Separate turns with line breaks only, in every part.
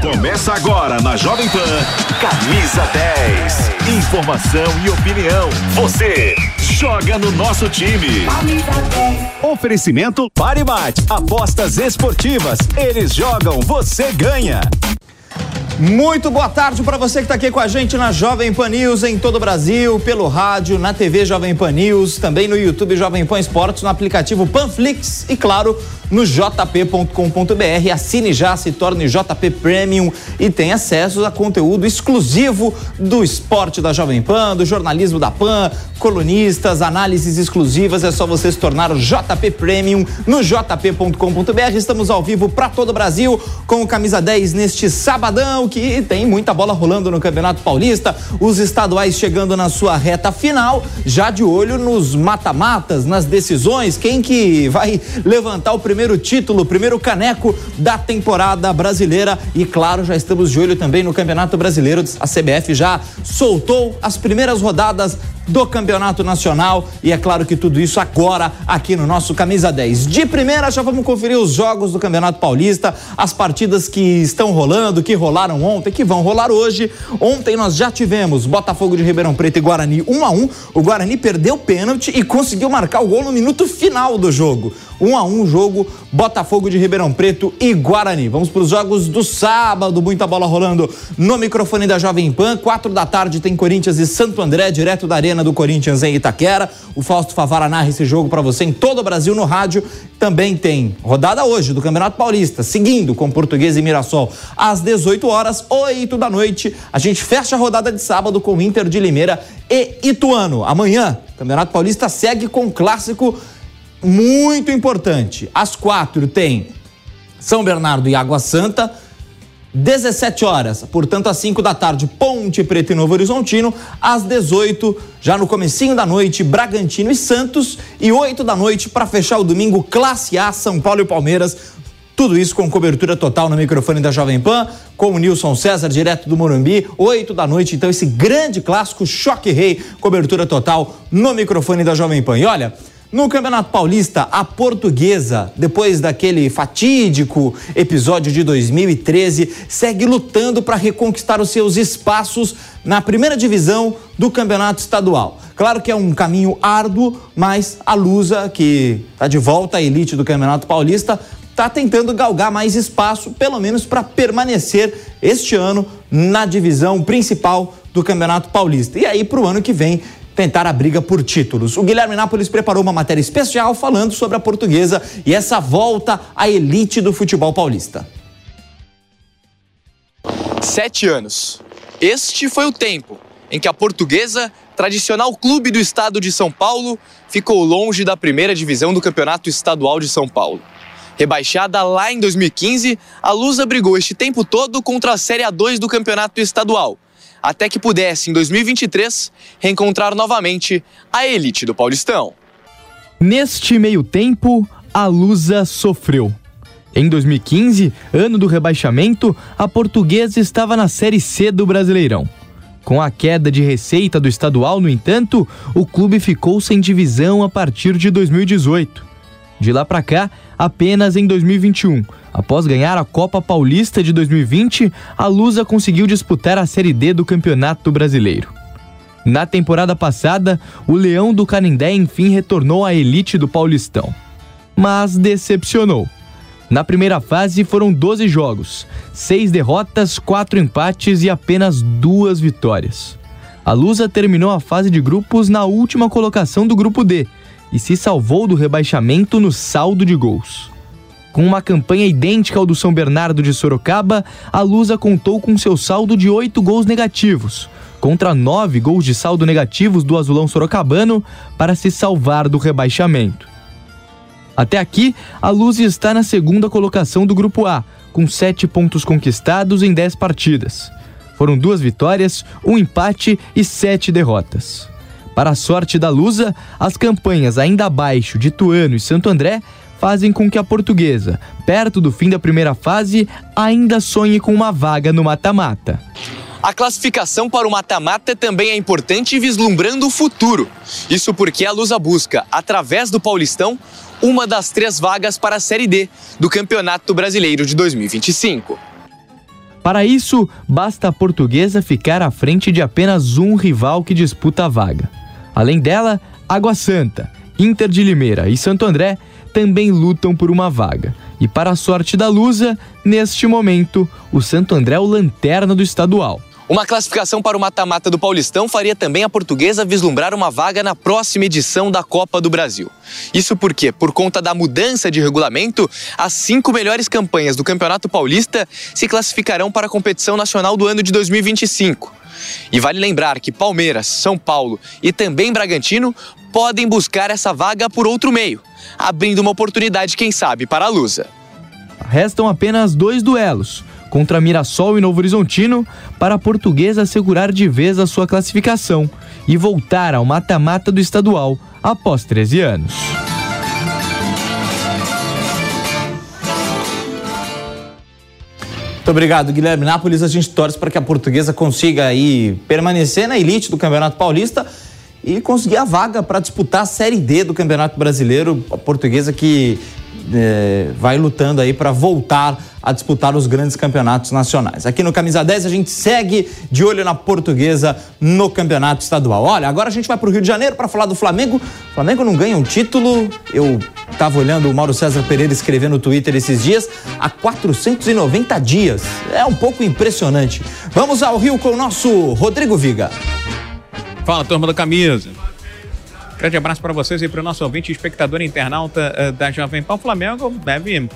Começa agora na Jovem Pan. Camisa 10. Informação e opinião. Você joga no nosso time. Oferecimento Paribate. Apostas esportivas. Eles jogam, você ganha.
Muito boa tarde para você que está aqui com a gente na Jovem Pan News em todo o Brasil, pelo rádio, na TV Jovem Pan News, também no YouTube Jovem Pan Esportes, no aplicativo Panflix e, claro, no jp.com.br. Assine já, se torne JP Premium e tem acesso a conteúdo exclusivo do esporte da Jovem Pan, do jornalismo da Pan, colunistas, análises exclusivas. É só você se tornar o JP Premium no jp.com.br. Estamos ao vivo para todo o Brasil com o Camisa 10 neste sabadão que tem muita bola rolando no Campeonato Paulista. Os estaduais chegando na sua reta final, já de olho nos mata-matas, nas decisões. Quem que vai levantar o primeiro primeiro título, primeiro caneco da temporada brasileira. E claro, já estamos de olho também no Campeonato Brasileiro. A CBF já soltou as primeiras rodadas do Campeonato Nacional e é claro que tudo isso agora aqui no nosso Camisa 10. De primeira, já vamos conferir os jogos do Campeonato Paulista, as partidas que estão rolando, que rolaram ontem, que vão rolar hoje. Ontem nós já tivemos Botafogo de Ribeirão Preto e Guarani 1 a 1. O Guarani perdeu o pênalti e conseguiu marcar o gol no minuto final do jogo. 1 a 1 jogo Botafogo de Ribeirão Preto e Guarani. Vamos para os jogos do sábado, muita bola rolando no microfone da Jovem Pan. Quatro da tarde tem Corinthians e Santo André, direto da Arena do Corinthians em Itaquera. O Fausto Favara narra esse jogo para você em todo o Brasil no rádio. Também tem rodada hoje do Campeonato Paulista, seguindo com Português e Mirassol às 18 horas, 8 da noite. A gente fecha a rodada de sábado com Inter de Limeira e Ituano. Amanhã, Campeonato Paulista segue com clássico muito importante. Às quatro tem São Bernardo e Água Santa. 17 horas, portanto às 5 da tarde, Ponte Preta e Novo Horizontino, às 18, já no comecinho da noite, Bragantino e Santos, e 8 da noite para fechar o domingo, Classe A, São Paulo e Palmeiras. Tudo isso com cobertura total no microfone da Jovem Pan, com o Nilson César, direto do Morumbi, 8 da noite, então esse grande clássico Choque Rei, cobertura total no microfone da Jovem Pan. E olha, no Campeonato Paulista, a portuguesa, depois daquele fatídico episódio de 2013, segue lutando para reconquistar os seus espaços na primeira divisão do Campeonato Estadual. Claro que é um caminho árduo, mas a Lusa, que está de volta à elite do Campeonato Paulista, está tentando galgar mais espaço, pelo menos para permanecer este ano na divisão principal do Campeonato Paulista. E aí, para o ano que vem, tentar a briga por títulos. O Guilherme Nápoles preparou uma matéria especial falando sobre a portuguesa e essa volta à elite do futebol paulista.
Sete anos. Este foi o tempo em que a portuguesa, tradicional clube do estado de São Paulo, ficou longe da primeira divisão do Campeonato Estadual de São Paulo. Rebaixada lá em 2015, a Lusa brigou este tempo todo contra a Série A2 do Campeonato Estadual até que pudesse, em 2023, reencontrar novamente a elite do Paulistão.
Neste meio tempo, a Lusa sofreu. Em 2015, ano do rebaixamento, a portuguesa estava na Série C do Brasileirão. Com a queda de receita do estadual, no entanto, o clube ficou sem divisão a partir de 2018. De lá para cá, apenas em 2021, após ganhar a Copa Paulista de 2020, a Lusa conseguiu disputar a Série D do Campeonato Brasileiro. Na temporada passada, o Leão do Canindé enfim retornou à elite do Paulistão. Mas decepcionou. Na primeira fase foram 12 jogos, 6 derrotas, 4 empates e apenas duas vitórias. A Lusa terminou a fase de grupos na última colocação do grupo D, e se salvou do rebaixamento no saldo de gols. Com uma campanha idêntica ao do São Bernardo de Sorocaba, a Lusa contou com seu saldo de oito gols negativos, contra nove gols de saldo negativos do azulão sorocabano, para se salvar do rebaixamento. Até aqui, a Luz está na segunda colocação do Grupo A, com sete pontos conquistados em dez partidas. Foram duas vitórias, um empate e sete derrotas. Para a sorte da Lusa, as campanhas ainda abaixo de Tuano e Santo André fazem com que a portuguesa, perto do fim da primeira fase, ainda sonhe com uma vaga no mata-mata.
A classificação para o mata-mata também é importante vislumbrando o futuro. Isso porque a Lusa busca, através do Paulistão, uma das três vagas para a Série D do Campeonato Brasileiro de 2025.
Para isso, basta a portuguesa ficar à frente de apenas um rival que disputa a vaga. Além dela, Água Santa, Inter de Limeira e Santo André também lutam por uma vaga. E para a sorte da Lusa, neste momento, o Santo André é o lanterna do estadual.
Uma classificação para o mata-mata do Paulistão faria também a portuguesa vislumbrar uma vaga na próxima edição da Copa do Brasil. Isso porque, por conta da mudança de regulamento, as cinco melhores campanhas do Campeonato Paulista se classificarão para a competição nacional do ano de 2025. E vale lembrar que Palmeiras, São Paulo e também Bragantino podem buscar essa vaga por outro meio, abrindo uma oportunidade, quem sabe, para a Lusa.
Restam apenas dois duelos contra Mirassol e Novo Horizontino para a portuguesa assegurar de vez a sua classificação e voltar ao mata-mata do estadual após 13 anos.
Muito obrigado, Guilherme Nápoles. A gente torce para que a portuguesa consiga aí permanecer na elite do Campeonato Paulista e conseguir a vaga para disputar a Série D do Campeonato Brasileiro. A portuguesa que é, vai lutando aí para voltar a disputar os grandes campeonatos nacionais. Aqui no Camisa 10 a gente segue de olho na portuguesa no campeonato estadual. Olha, agora a gente vai para o Rio de Janeiro para falar do Flamengo. O Flamengo não ganha um título, eu estava olhando o Mauro César Pereira escrevendo no Twitter esses dias, há 490 dias. É um pouco impressionante. Vamos ao Rio com o nosso Rodrigo Viga.
Fala, turma do Camisa. Grande abraço para vocês e para o nosso ouvinte, espectador internauta uh, da Jovem Pan. Flamengo deve uh,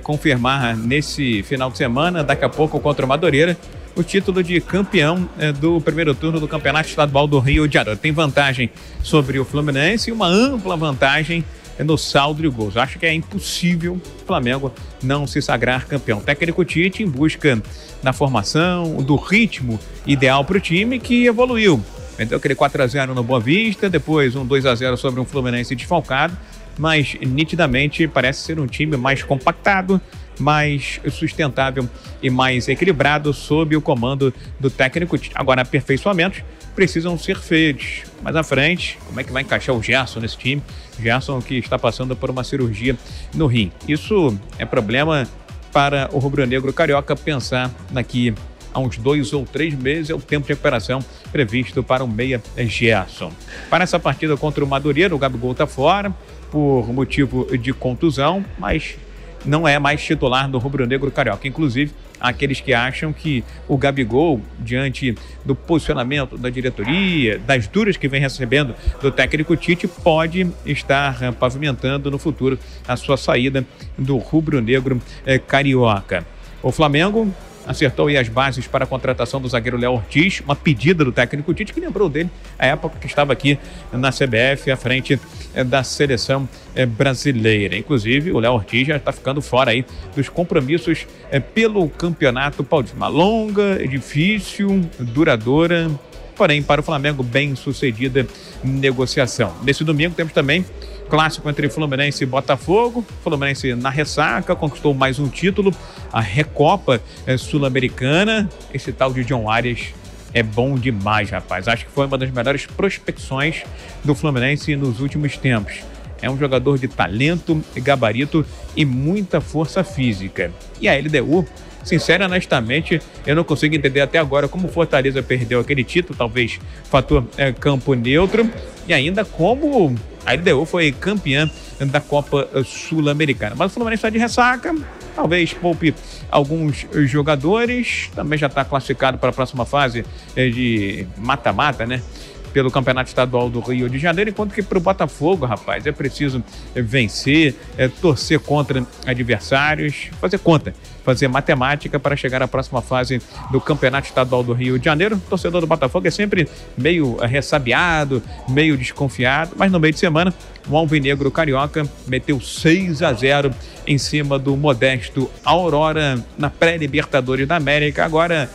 confirmar nesse final de semana, daqui a pouco contra o Madureira, o título de campeão uh, do primeiro turno do Campeonato Estadual do Rio de Janeiro. Tem vantagem sobre o Fluminense e uma ampla vantagem no saldo de gols. Acho que é impossível o Flamengo não se sagrar campeão. O técnico Tite em busca da formação, do ritmo ideal para o time que evoluiu Meteu aquele 4x0 no Boa Vista, depois um 2x0 sobre um Fluminense desfalcado, mas nitidamente parece ser um time mais compactado, mais sustentável e mais equilibrado sob o comando do técnico. Agora, aperfeiçoamentos precisam ser feitos. Mais à frente, como é que vai encaixar o Gerson nesse time? Gerson que está passando por uma cirurgia no rim. Isso é problema para o rubro-negro carioca pensar daqui a uns dois ou três meses é o tempo de recuperação previsto para o meia Gerson. Para essa partida contra o Madureira, o Gabigol está fora por motivo de contusão, mas não é mais titular do rubro-negro carioca. Inclusive, aqueles que acham que o Gabigol, diante do posicionamento da diretoria, das duras que vem recebendo do técnico Tite, pode estar pavimentando no futuro a sua saída do rubro-negro eh, carioca. O Flamengo acertou aí as bases para a contratação do zagueiro Léo Ortiz, uma pedida do técnico Tite, que lembrou dele a época que estava aqui na CBF, à frente eh, da seleção eh, brasileira. Inclusive, o Léo Ortiz já está ficando fora aí dos compromissos eh, pelo Campeonato Paulista. Uma longa, difícil, duradoura, porém, para o Flamengo, bem sucedida negociação. Nesse domingo temos também clássico entre Fluminense e Botafogo. Fluminense na ressaca, conquistou mais um título, a Recopa eh, Sul-Americana. Esse tal de John Arias é bom demais, rapaz. Acho que foi uma das melhores prospecções do Fluminense nos últimos tempos. É um jogador de talento, gabarito e muita força física. E a LDU sincero e honestamente, eu não consigo entender até agora como o Fortaleza perdeu aquele título, talvez fator é, campo neutro, e ainda como a LDU foi campeã da Copa Sul-Americana. Mas o Fluminense está de ressaca, talvez poupe alguns jogadores, também já está classificado para a próxima fase é, de mata-mata, né? Pelo Campeonato Estadual do Rio de Janeiro, enquanto que para o Botafogo, rapaz, é preciso vencer, é, torcer contra adversários, fazer conta, fazer matemática para chegar à próxima fase do Campeonato Estadual do Rio de Janeiro. O torcedor do Botafogo é sempre meio ressabiado, meio desconfiado, mas no meio de semana, o Alvinegro Carioca meteu 6 a 0 em cima do modesto Aurora na pré-Libertadores da América. Agora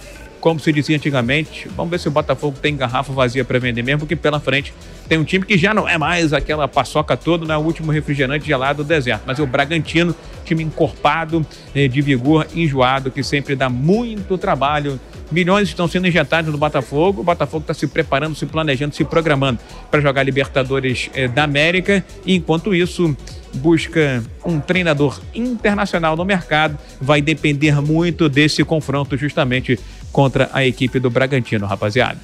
como se dizia antigamente, vamos ver se o Botafogo tem garrafa vazia para vender mesmo, porque pela frente tem um time que já não é mais aquela paçoca toda, né? último refrigerante gelado do deserto, mas é o Bragantino time encorpado, eh, de vigor enjoado, que sempre dá muito trabalho. Milhões estão sendo injetados no Botafogo. O Botafogo está se preparando, se planejando, se programando para jogar Libertadores eh, da América. E enquanto isso, busca um treinador internacional no mercado. Vai depender muito desse confronto, justamente contra a equipe do Bragantino, rapaziada.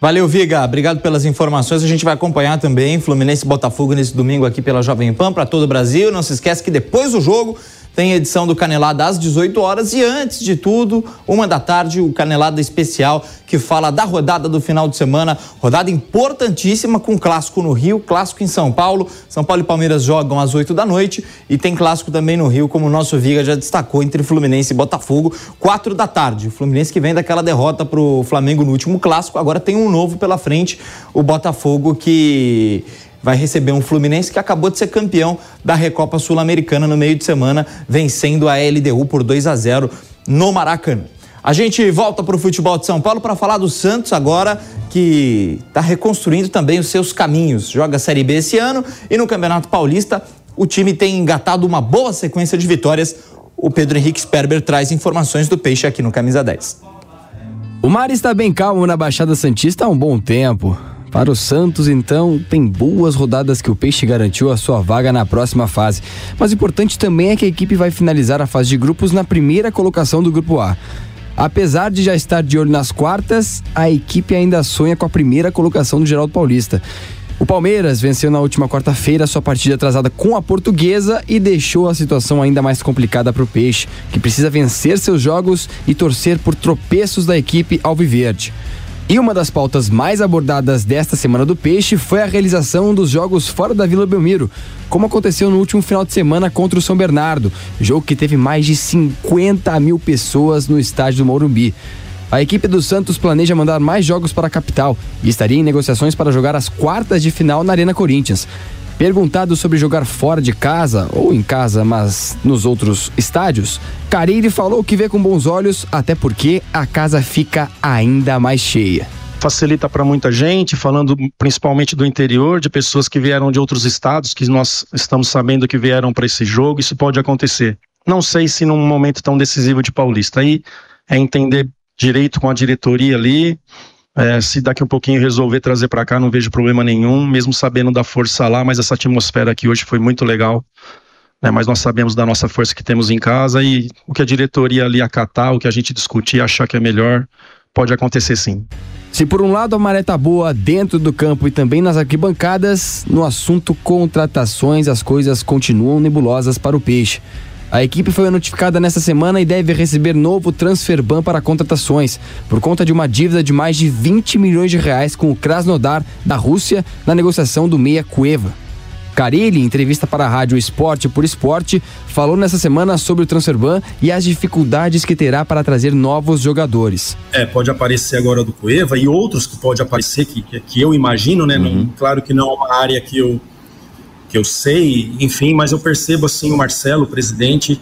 Valeu, Viga. Obrigado pelas informações. A gente vai acompanhar também Fluminense e Botafogo nesse domingo aqui pela Jovem Pan para todo o Brasil. Não se esquece que depois do jogo tem edição do Canelada às 18 horas e antes de tudo, uma da tarde, o Canelada especial que fala da rodada do final de semana, rodada importantíssima com clássico no Rio, clássico em São Paulo. São Paulo e Palmeiras jogam às 8 da noite e tem clássico também no Rio, como o nosso Viga já destacou entre Fluminense e Botafogo, 4 da tarde. O Fluminense que vem daquela derrota pro Flamengo no último clássico, agora tem um novo pela frente, o Botafogo que vai receber um Fluminense que acabou de ser campeão da Recopa Sul-Americana no meio de semana, vencendo a LDU por 2 a 0 no Maracanã. A gente volta para o futebol de São Paulo para falar do Santos agora, que está reconstruindo também os seus caminhos. Joga a Série B esse ano e no Campeonato Paulista o time tem engatado uma boa sequência de vitórias. O Pedro Henrique Sperber traz informações do Peixe aqui no Camisa 10.
O mar está bem calmo na Baixada Santista há um bom tempo. Para o Santos, então, tem boas rodadas que o Peixe garantiu a sua vaga na próxima fase. Mas importante também é que a equipe vai finalizar a fase de grupos na primeira colocação do Grupo A. Apesar de já estar de olho nas quartas, a equipe ainda sonha com a primeira colocação do Geraldo Paulista. O Palmeiras venceu na última quarta-feira sua partida atrasada com a Portuguesa e deixou a situação ainda mais complicada para o Peixe, que precisa vencer seus jogos e torcer por tropeços da equipe alviverde. E uma das pautas mais abordadas desta Semana do Peixe foi a realização dos jogos fora da Vila Belmiro, como aconteceu no último final de semana contra o São Bernardo, jogo que teve mais de 50 mil pessoas no estádio do Morumbi. A equipe do Santos planeja mandar mais jogos para a capital e estaria em negociações para jogar as quartas de final na Arena Corinthians. Perguntado sobre jogar fora de casa, ou em casa, mas nos outros estádios, Carille falou que vê com bons olhos, até porque a casa fica ainda mais cheia
facilita para muita gente, falando principalmente do interior, de pessoas que vieram de outros estados, que nós estamos sabendo que vieram para esse jogo, isso pode acontecer. Não sei se num momento tão decisivo de Paulista. Aí é entender direito com a diretoria ali, é, se daqui um pouquinho resolver trazer para cá, não vejo problema nenhum, mesmo sabendo da força lá, mas essa atmosfera aqui hoje foi muito legal. Né, mas nós sabemos da nossa força que temos em casa e o que a diretoria ali acatar, o que a gente discutir, achar que é melhor, pode acontecer sim.
Se por um lado a maré tá boa dentro do campo e também nas arquibancadas, no assunto contratações as coisas continuam nebulosas para o peixe. A equipe foi notificada nesta semana e deve receber novo transfer ban para contratações, por conta de uma dívida de mais de 20 milhões de reais com o Krasnodar da Rússia na negociação do Meia Cueva. Carilli, em entrevista para a rádio Esporte por Esporte, falou nessa semana sobre o transfer ban e as dificuldades que terá para trazer novos jogadores.
É, pode aparecer agora do Cueva e outros que pode aparecer que, que eu imagino, né? Uhum. Não, claro que não é uma área que eu que eu sei, enfim, mas eu percebo assim o Marcelo, o presidente,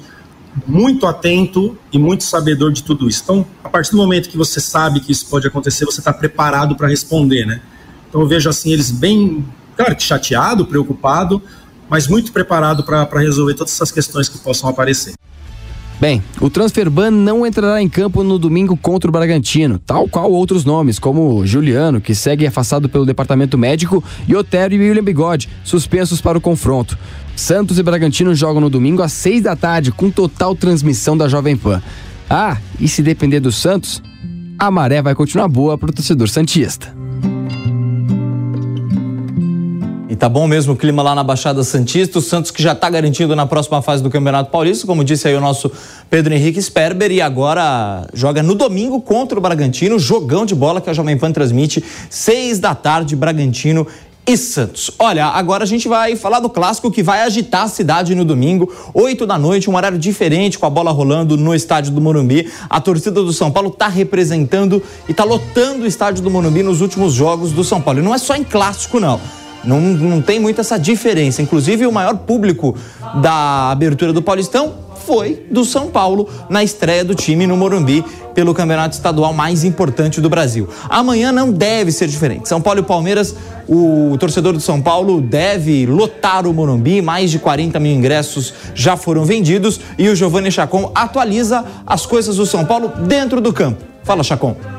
muito atento e muito sabedor de tudo isso. Então, a partir do momento que você sabe que isso pode acontecer, você está preparado para responder, né? Então eu vejo assim eles bem, claro que chateado, preocupado, mas muito preparado para resolver todas essas questões que possam aparecer.
Bem, o transfer ban não entrará em campo no domingo contra o Bragantino, tal qual outros nomes, como Juliano, que segue afastado pelo departamento médico, e Otero e William Bigode, suspensos para o confronto. Santos e Bragantino jogam no domingo às seis da tarde, com total transmissão da Jovem Pan. Ah, e se depender do Santos, a maré vai continuar boa para o torcedor Santista.
E tá bom mesmo o clima lá na Baixada Santista. O Santos que já está garantido na próxima fase do Campeonato Paulista, como disse aí o nosso Pedro Henrique Sperber. E agora joga no domingo contra o Bragantino, jogão de bola que a Jovem Pan transmite, seis da tarde, Bragantino e Santos. Olha, agora a gente vai falar do clássico que vai agitar a cidade no domingo, 8 da noite, um horário diferente, com a bola rolando no estádio do Morumbi. A torcida do São Paulo está representando e está lotando o estádio do Morumbi nos últimos jogos do São Paulo. E não é só em clássico, não. Não, não tem muito essa diferença. Inclusive, o maior público da abertura do Paulistão foi do São Paulo na estreia do time no Morumbi pelo campeonato estadual mais importante do Brasil. Amanhã não deve ser diferente. São Paulo e Palmeiras, o torcedor do São Paulo deve lotar o Morumbi, mais de 40 mil ingressos já foram vendidos e o Giovanni Chacon atualiza as coisas do São Paulo dentro do campo. Fala, Chacon.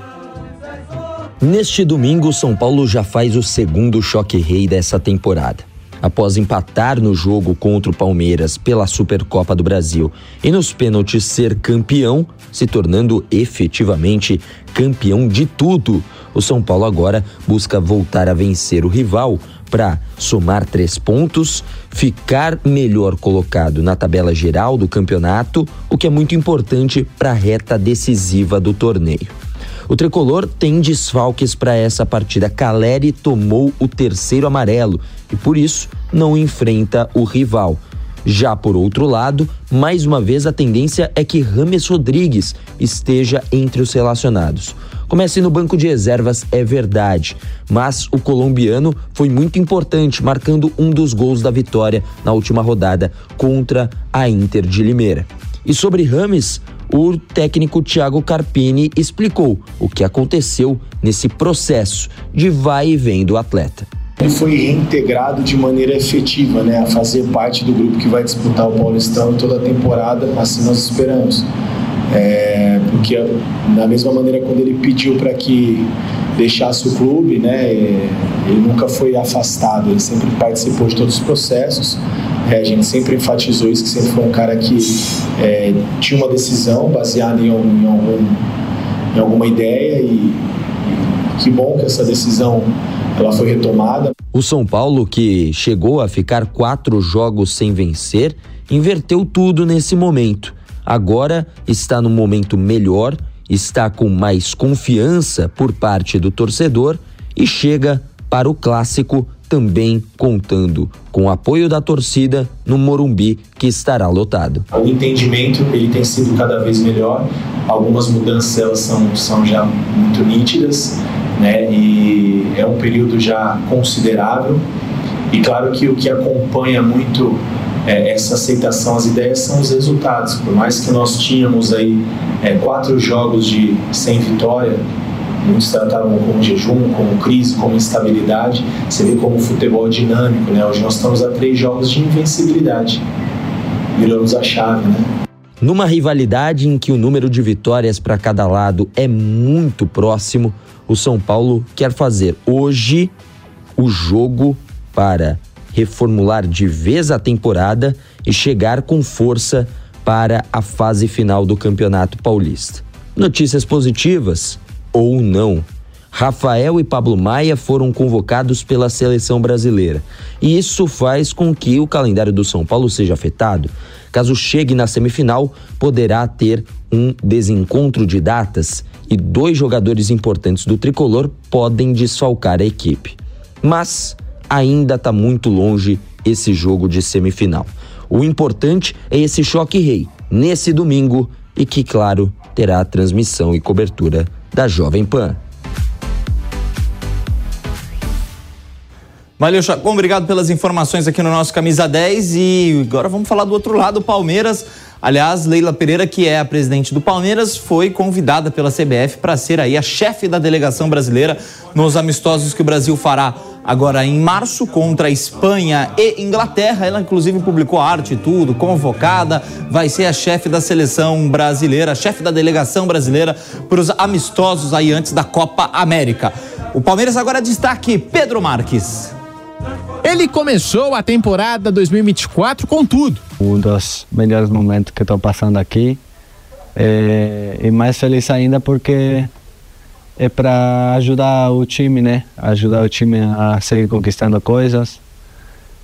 Neste domingo, São Paulo já faz o segundo choque rei dessa temporada. Após empatar no jogo contra o Palmeiras pela Supercopa do Brasil e nos pênaltis ser campeão, se tornando efetivamente campeão de tudo, o São Paulo agora busca voltar a vencer o rival para somar três pontos, ficar melhor colocado na tabela geral do campeonato, o que é muito importante para a reta decisiva do torneio. O tricolor tem desfalques para essa partida. Caleri tomou o terceiro amarelo e por isso não enfrenta o rival. Já por outro lado, mais uma vez a tendência é que Rames Rodrigues esteja entre os relacionados. Comece no banco de reservas, é verdade, mas o colombiano foi muito importante, marcando um dos gols da vitória na última rodada contra a Inter de Limeira. E sobre Rames, o técnico Thiago Carpini explicou o que aconteceu nesse processo de vai e vem do atleta.
Ele foi reintegrado de maneira efetiva, né, a fazer parte do grupo que vai disputar o Paulistão toda a temporada, assim nós esperamos. É, porque da mesma maneira quando ele pediu para que deixasse o clube, né, ele nunca foi afastado, ele sempre participou de todos os processos. É, a gente sempre enfatizou isso, que sempre foi um cara que é, tinha uma decisão baseada em, em, algum, em alguma ideia e, e que bom que essa decisão ela foi retomada.
O São Paulo, que chegou a ficar quatro jogos sem vencer, inverteu tudo nesse momento. Agora está no momento melhor, está com mais confiança por parte do torcedor e chega para o clássico também contando com o apoio da torcida no Morumbi, que estará lotado.
O entendimento ele tem sido cada vez melhor, algumas mudanças elas são, são já muito nítidas, né? e é um período já considerável, e claro que o que acompanha muito é, essa aceitação às ideias são os resultados. Por mais que nós tínhamos aí é, quatro jogos de sem vitória, muitos trataram como jejum, como crise, como instabilidade. Você vê como o futebol é dinâmico, né? Hoje nós estamos a três jogos de invencibilidade. Viramos a chave, né?
Numa rivalidade em que o número de vitórias para cada lado é muito próximo, o São Paulo quer fazer hoje o jogo para reformular de vez a temporada e chegar com força para a fase final do Campeonato Paulista. Notícias positivas: ou não. Rafael e Pablo Maia foram convocados pela seleção brasileira. E isso faz com que o calendário do São Paulo seja afetado. Caso chegue na semifinal, poderá ter um desencontro de datas e dois jogadores importantes do tricolor podem desfalcar a equipe. Mas ainda está muito longe esse jogo de semifinal. O importante é esse choque rei nesse domingo e que, claro, terá transmissão e cobertura da Jovem Pan.
Valeu, Chacon. Obrigado pelas informações aqui no nosso Camisa 10. E agora vamos falar do outro lado, Palmeiras. Aliás, Leila Pereira, que é a presidente do Palmeiras, foi convidada pela CBF para ser aí a chefe da delegação brasileira nos amistosos que o Brasil fará agora em março contra a Espanha e Inglaterra. Ela inclusive publicou arte e tudo, convocada, vai ser a chefe da seleção brasileira, chefe da delegação brasileira para os amistosos aí antes da Copa América. O Palmeiras agora destaque Pedro Marques.
Ele começou a temporada 2024 com tudo.
Um dos melhores momentos que estou passando aqui. É, e mais feliz ainda porque é para ajudar o time, né? Ajudar o time a seguir conquistando coisas.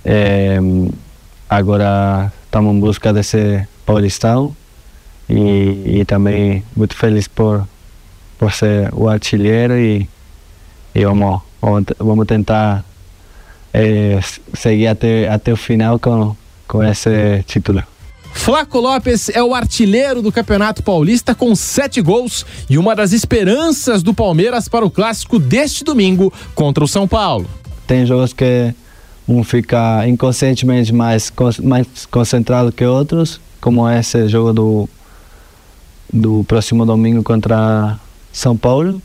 É, agora estamos em busca desse Paulistão e, e, também muito feliz por, por ser o artilheiro e, e vamos, vamos tentar é, seguir até, até o final com, com esse título.
Flaco Lopes é o artilheiro do Campeonato Paulista com sete gols e uma das esperanças do Palmeiras para o clássico deste domingo contra o São Paulo.
Tem jogos que um fica inconscientemente mais, mais concentrado que outros como esse jogo do, do próximo domingo contra São Paulo.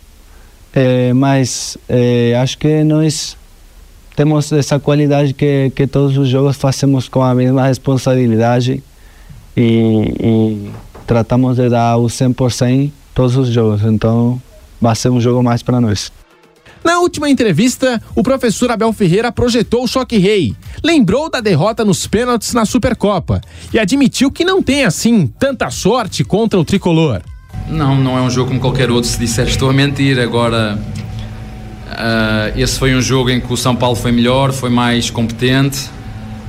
É, mas é, acho que nós temos essa qualidade que, que todos os jogos fazemos com a mesma responsabilidade e, e tratamos de dar o 100% todos os jogos. Então vai ser um jogo mais para nós.
Na última entrevista, o professor Abel Ferreira projetou o choque rei, lembrou da derrota nos pênaltis na Supercopa e admitiu que não tem assim tanta sorte contra o tricolor.
Não, não é um jogo como qualquer outro. Se disser estou a mentir, agora uh, esse foi um jogo em que o São Paulo foi melhor, foi mais competente.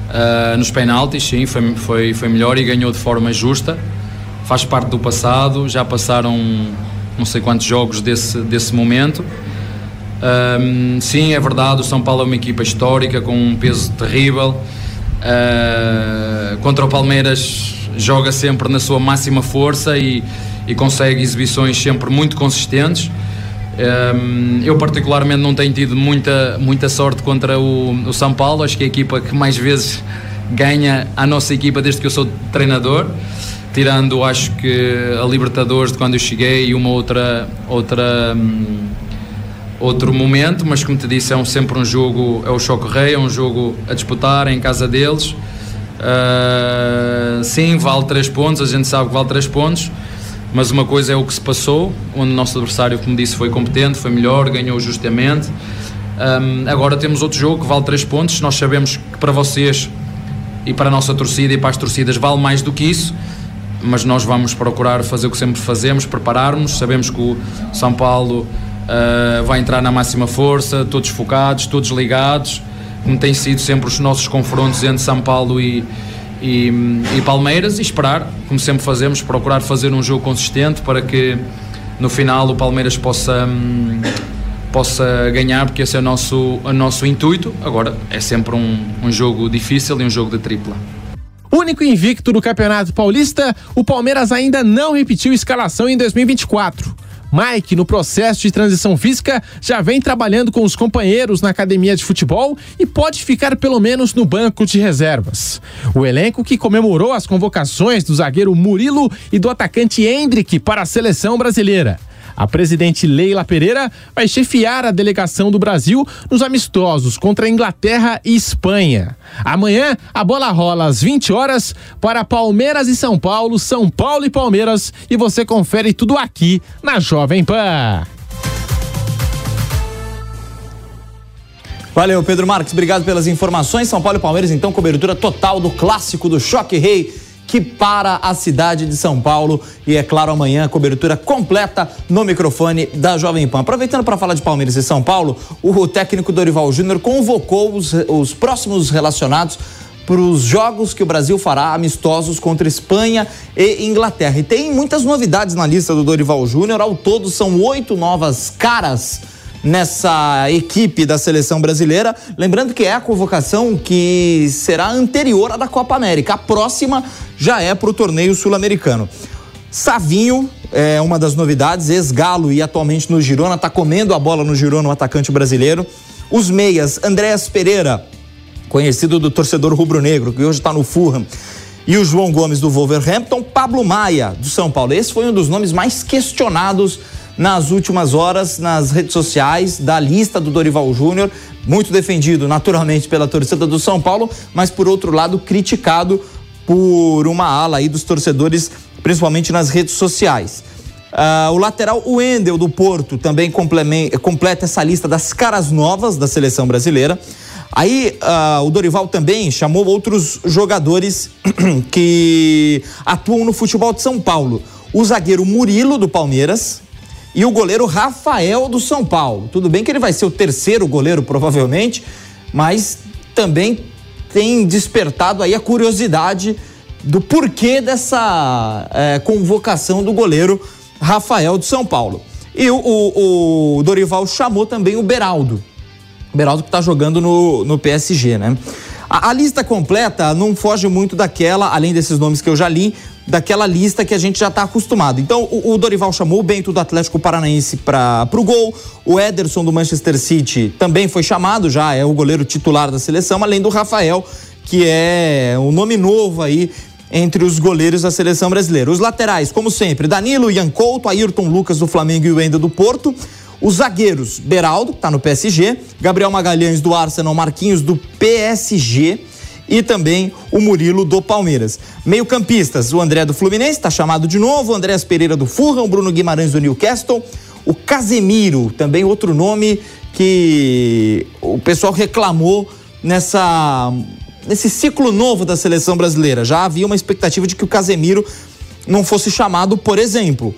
Uh, nos penaltis, sim, foi, foi, foi melhor e ganhou de forma justa. Faz parte do passado, já passaram não sei quantos jogos desse, desse momento. Um, sim, é verdade, o São Paulo é uma equipa histórica com um peso terrível. Uh, contra o Palmeiras joga sempre na sua máxima força e, e consegue exibições sempre muito consistentes. Um, eu particularmente não tenho tido muita, muita sorte contra o, o São Paulo, acho que é a equipa que mais vezes ganha a nossa equipa desde que eu sou treinador tirando acho que a Libertadores de quando eu cheguei e uma outra outra hum, outro momento, mas como te disse, é um, sempre um jogo, é o Choque Rei, é um jogo a disputar em casa deles. Uh, sim, vale 3 pontos, a gente sabe que vale 3 pontos, mas uma coisa é o que se passou, onde o nosso adversário, como disse, foi competente, foi melhor, ganhou justamente. Um, agora temos outro jogo que vale 3 pontos, nós sabemos que para vocês e para a nossa torcida e para as torcidas vale mais do que isso, mas nós vamos procurar fazer o que sempre fazemos, prepararmos, sabemos que o São Paulo uh, vai entrar na máxima força, todos focados, todos ligados, como tem sido sempre os nossos confrontos entre São Paulo e, e, e, Palmeiras, e esperar, como sempre fazemos, procurar fazer um jogo consistente para que no final o Palmeiras possa. Um, possa ganhar, porque esse é o nosso, o nosso intuito. Agora, é sempre um, um jogo difícil e um jogo de tripla.
Único invicto do Campeonato Paulista, o Palmeiras ainda não repetiu escalação em 2024. Mike, no processo de transição física, já vem trabalhando com os companheiros na academia de futebol e pode ficar pelo menos no banco de reservas. O elenco que comemorou as convocações do zagueiro Murilo e do atacante Hendrick para a seleção brasileira. A presidente Leila Pereira vai chefiar a delegação do Brasil nos amistosos contra a Inglaterra e Espanha. Amanhã, a bola rola às 20 horas para Palmeiras e São Paulo, São Paulo e Palmeiras, e você confere tudo aqui na Jovem Pan.
Valeu, Pedro Marques. Obrigado pelas informações. São Paulo e Palmeiras, então, cobertura total do clássico do Choque Rei que para a cidade de São Paulo. E é claro, amanhã cobertura completa no microfone da Jovem Pan. Aproveitando para falar de Palmeiras e São Paulo, o técnico Dorival Júnior convocou os, os próximos relacionados para os jogos que o Brasil fará amistosos contra Espanha e Inglaterra. E tem muitas novidades na lista do Dorival Júnior. Ao todo, são oito novas caras nessa equipe da seleção brasileira. Lembrando que é a convocação que será anterior à da Copa América. A próxima já é para o torneio sul-americano. Savinho é uma das novidades, ex-galo e atualmente no Girona, está comendo a bola no Girona, o atacante brasileiro. Os meias, Andréas Pereira, conhecido do torcedor rubro-negro, que hoje está no Fulham, e o João Gomes do Wolverhampton, Pablo Maia, do São Paulo. Esse foi um dos nomes mais questionados nas últimas horas nas redes sociais da lista do Dorival Júnior, muito defendido naturalmente pela torcida do São Paulo, mas por outro lado criticado por uma ala aí dos torcedores, principalmente nas redes sociais. Uh, o lateral Wendel do Porto também completa essa lista das caras novas da seleção brasileira. Aí uh, o Dorival também chamou outros jogadores que atuam no futebol de São Paulo. O zagueiro Murilo do Palmeiras, e o goleiro Rafael do São Paulo. Tudo bem que ele vai ser o terceiro goleiro, provavelmente, mas também tem despertado aí a curiosidade do porquê dessa é, convocação do goleiro Rafael do São Paulo. E o, o, o Dorival chamou também o Beraldo. O Beraldo que está jogando no, no PSG, né? A, a, lista completa não foge muito daquela, além desses nomes que eu já li, daquela lista que a gente já está acostumado. Então, o, o, Dorival chamou o Bento do Atlético Paranaense para o gol, o Ederson do Manchester City também foi chamado, já é o goleiro titular da seleção, além do Rafael, que é um nome novo aí entre os goleiros da seleção brasileira. Os laterais, como sempre, Danilo, Ian Couto, Ayrton Lucas do Flamengo e o do Porto. Os zagueiros, Beraldo, que está no PSG, Gabriel Magalhães do Arsenal, Marquinhos do PSG e também o Murilo do Palmeiras. Meio-campistas, o André do Fluminense, está chamado de novo, o Andréas Pereira do Fulham, o Bruno Guimarães do Newcastle, o Casemiro, também outro nome que o pessoal reclamou nessa nesse ciclo novo da seleção brasileira. Já havia uma expectativa de que o Casemiro não fosse chamado, por exemplo,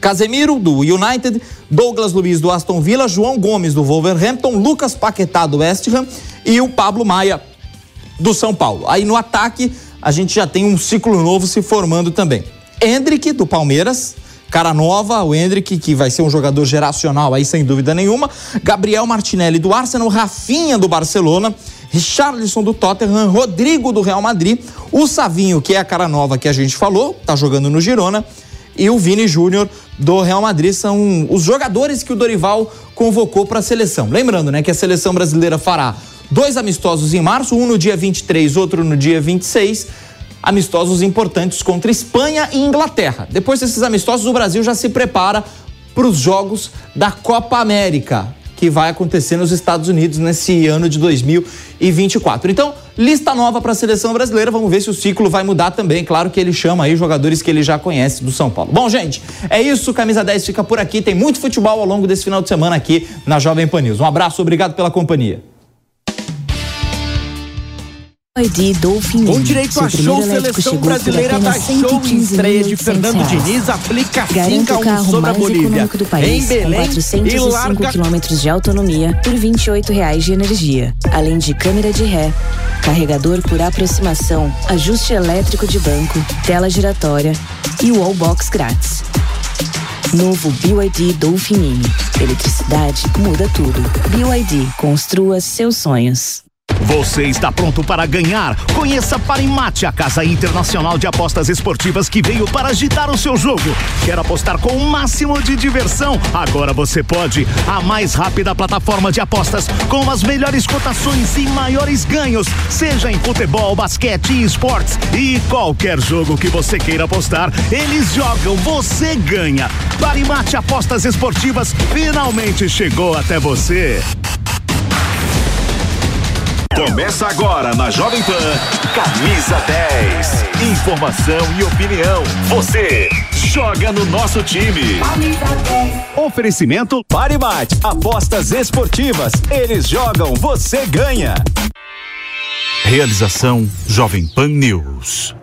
Casemiro, do United, Douglas Luiz, do Aston Villa, João Gomes, do Wolverhampton, Lucas Paquetá, do West Ham e o Pablo Maia, do São Paulo. Aí no ataque, a gente já tem um ciclo novo se formando também. Hendrick, do Palmeiras, cara nova, o Hendrick, que vai ser um jogador geracional aí, sem dúvida nenhuma. Gabriel Martinelli, do Arsenal, Rafinha, do Barcelona. Richarlison do Tottenham, Rodrigo do Real Madrid, o Savinho, que é a cara nova que a gente falou, tá jogando no Girona, e o Vini Júnior do Real Madrid são os jogadores que o Dorival convocou para a seleção. Lembrando, né, que a seleção brasileira fará dois amistosos em março, um no dia 23, outro no dia 26, amistosos importantes contra Espanha e Inglaterra. Depois desses amistosos, o Brasil já se prepara para os jogos da Copa América que vai acontecer nos Estados Unidos nesse ano de 2024. Então, lista nova para a seleção brasileira. Vamos ver se o ciclo vai mudar também. Claro que ele chama aí jogadores que ele já conhece do São Paulo. Bom, gente, é isso. Camisa 10 fica por aqui. Tem muito futebol ao longo desse final de semana aqui na Jovem Pan News. Um abraço, obrigado pela companhia.
ID Dolphin
Com direito a show, seleção brasileira da show em estreia de Fernando Diniz aplica 5 a 1 sobre a Bolívia.
Do país,
em Belém,
com 405
e larga...
quilômetros de autonomia por 28 reais de energia. Além de câmera de ré, carregador por aproximação, ajuste elétrico de banco, tela giratória e wallbox grátis. Novo BYD Dolphin Mini. Eletricidade muda tudo. BYD, construa seus sonhos.
Você está pronto para ganhar? Conheça Parimate, a casa internacional de apostas esportivas que veio para agitar o seu jogo. Quer apostar com o máximo de diversão? Agora você pode. A mais rápida plataforma de apostas com as melhores cotações e maiores ganhos, seja em futebol, basquete esportes. E qualquer jogo que você queira apostar, eles jogam, você ganha. Parimate Apostas Esportivas finalmente chegou até você. Começa agora na Jovem Pan, Camisa 10. Informação e opinião. Você joga no nosso time. Oferecimento Paribate. Apostas esportivas. Eles jogam, você ganha. Realização Jovem Pan News.